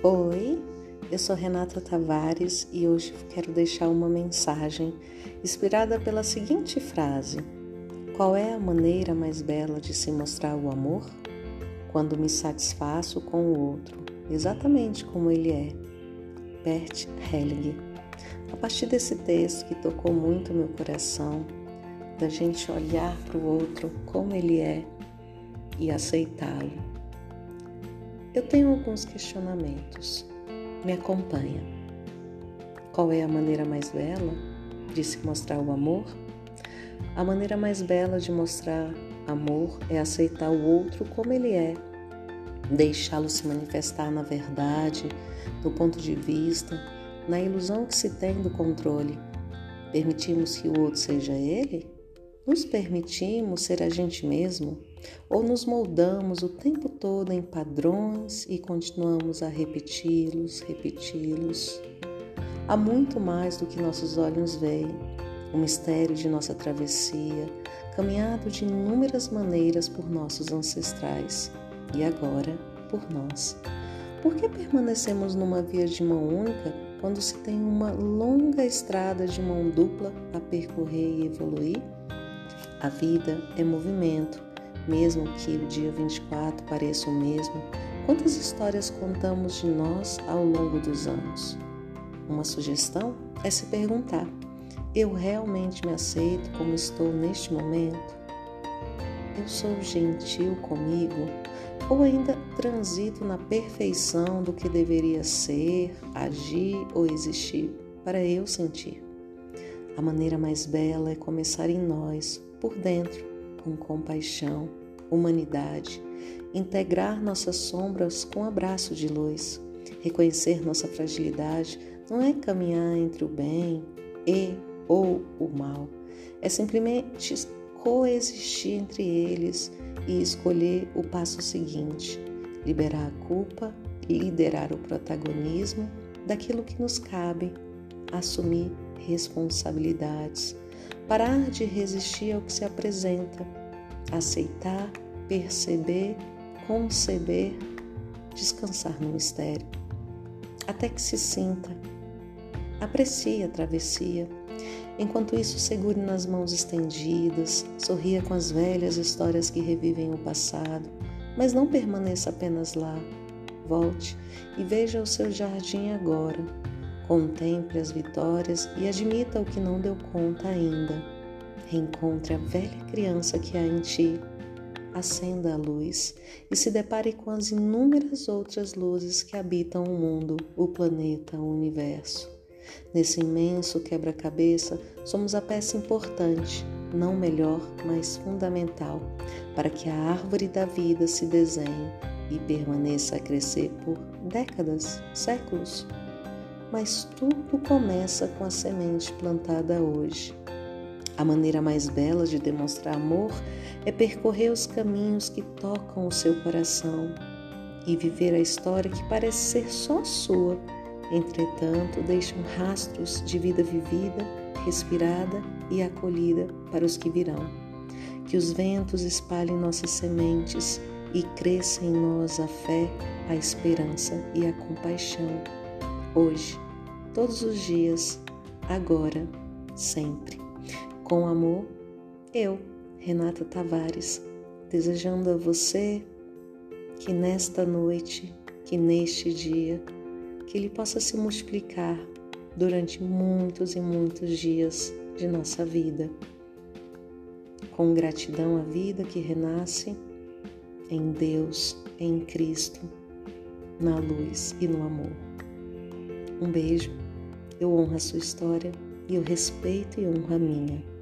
Oi, eu sou Renata Tavares e hoje quero deixar uma mensagem inspirada pela seguinte frase: Qual é a maneira mais bela de se mostrar o amor? Quando me satisfaço com o outro, exatamente como ele é. Bert Helling. A partir desse texto que tocou muito meu coração, da gente olhar para o outro como ele é e aceitá-lo eu tenho alguns questionamentos. Me acompanha. Qual é a maneira mais bela de se mostrar o amor? A maneira mais bela de mostrar amor é aceitar o outro como ele é, deixá-lo se manifestar na verdade, do ponto de vista, na ilusão que se tem do controle. Permitimos que o outro seja ele? Nos permitimos ser a gente mesmo ou nos moldamos o tempo todo em padrões e continuamos a repeti-los, repeti-los? Há muito mais do que nossos olhos veem, o mistério de nossa travessia, caminhado de inúmeras maneiras por nossos ancestrais e agora por nós. Por que permanecemos numa via de mão única quando se tem uma longa estrada de mão dupla a percorrer e evoluir? A vida é movimento, mesmo que o dia 24 pareça o mesmo. Quantas histórias contamos de nós ao longo dos anos? Uma sugestão é se perguntar: eu realmente me aceito como estou neste momento? Eu sou gentil comigo? Ou ainda transito na perfeição do que deveria ser, agir ou existir para eu sentir? A maneira mais bela é começar em nós, por dentro, com compaixão, humanidade, integrar nossas sombras com abraço de luz. Reconhecer nossa fragilidade não é caminhar entre o bem e ou o mal, é simplesmente coexistir entre eles e escolher o passo seguinte: liberar a culpa, liderar o protagonismo daquilo que nos cabe, assumir responsabilidades parar de resistir ao que se apresenta, aceitar, perceber, conceber, descansar no mistério, até que se sinta. Aprecie a travessia. Enquanto isso, segure nas mãos estendidas, sorria com as velhas histórias que revivem o passado, mas não permaneça apenas lá. Volte e veja o seu jardim agora, Contemple as vitórias e admita o que não deu conta ainda. Reencontre a velha criança que há em ti. Acenda a luz e se depare com as inúmeras outras luzes que habitam o mundo, o planeta, o universo. Nesse imenso quebra-cabeça, somos a peça importante, não melhor, mas fundamental, para que a árvore da vida se desenhe e permaneça a crescer por décadas, séculos mas tudo começa com a semente plantada hoje. A maneira mais bela de demonstrar amor é percorrer os caminhos que tocam o seu coração e viver a história que parece ser só sua, entretanto, deixam rastros de vida vivida, respirada e acolhida para os que virão. Que os ventos espalhem nossas sementes e cresça em nós a fé, a esperança e a compaixão hoje, todos os dias, agora, sempre. Com amor, eu, Renata Tavares, desejando a você que nesta noite, que neste dia, que ele possa se multiplicar durante muitos e muitos dias de nossa vida. Com gratidão à vida que renasce em Deus, em Cristo, na luz e no amor. Um beijo, eu honro a sua história e eu respeito e honro a minha.